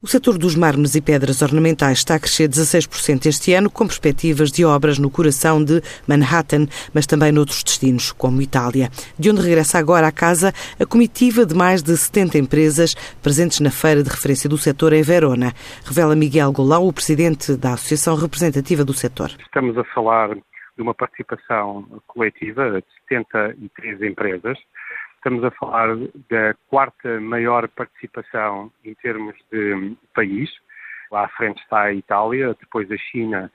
O setor dos mármores e pedras ornamentais está a crescer 16% este ano, com perspectivas de obras no coração de Manhattan, mas também noutros destinos, como Itália, de onde regressa agora à casa a comitiva de mais de 70 empresas presentes na feira de referência do setor em Verona, revela Miguel Golão, o presidente da Associação Representativa do Setor. Estamos a falar de uma participação coletiva de 73 empresas, Estamos a falar da quarta maior participação em termos de país. Lá à frente está a Itália, depois a China,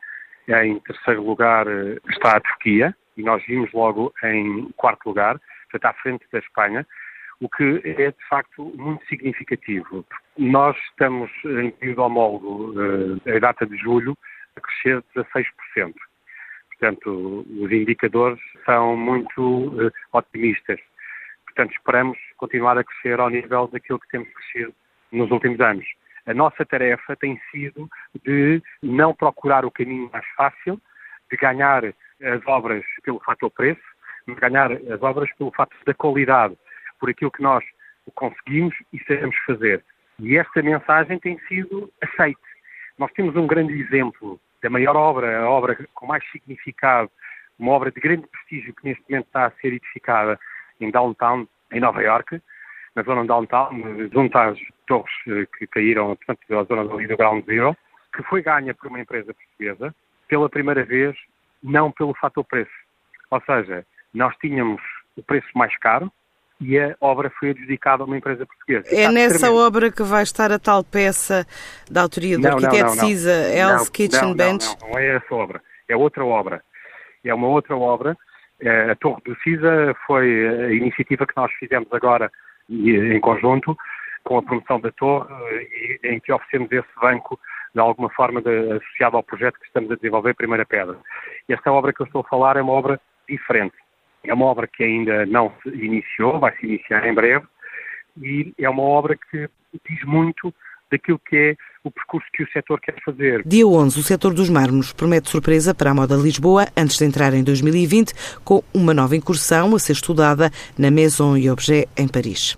em terceiro lugar está a Turquia, e nós vimos logo em quarto lugar, portanto à frente da Espanha, o que é de facto muito significativo. Nós estamos em período homólogo, eh, a data de julho, a crescer 16%. Portanto, os indicadores são muito eh, otimistas. Portanto, esperamos continuar a crescer ao nível daquilo que temos crescido nos últimos anos. A nossa tarefa tem sido de não procurar o caminho mais fácil, de ganhar as obras pelo fator preço, de ganhar as obras pelo fator da qualidade, por aquilo que nós conseguimos e sabemos fazer. E esta mensagem tem sido aceite. Nós temos um grande exemplo da maior obra, a obra com mais significado, uma obra de grande prestígio que neste momento está a ser edificada em downtown, em Nova York, na zona downtown, junto às torres eh, que caíram, portanto, a zona ali do Ground Zero, que foi ganha por uma empresa portuguesa, pela primeira vez, não pelo fator preço. Ou seja, nós tínhamos o preço mais caro e a obra foi adjudicada a uma empresa portuguesa. É nessa tremendo. obra que vai estar a tal peça da autoria do não, arquiteto Cisa, Else Kitchen não, Bench? Não, não, não é essa obra. É outra obra. É uma outra obra a Torre do CISA foi a iniciativa que nós fizemos agora em conjunto com a promoção da torre, em que oferecemos esse banco de alguma forma de, associado ao projeto que estamos a desenvolver, Primeira Pedra. Esta obra que eu estou a falar é uma obra diferente. É uma obra que ainda não se iniciou, vai se iniciar em breve, e é uma obra que diz muito daquilo que é o percurso que o setor quer fazer. Dia 11, o setor dos mármores promete surpresa para a moda Lisboa antes de entrar em 2020 com uma nova incursão a ser estudada na Maison e Objet em Paris.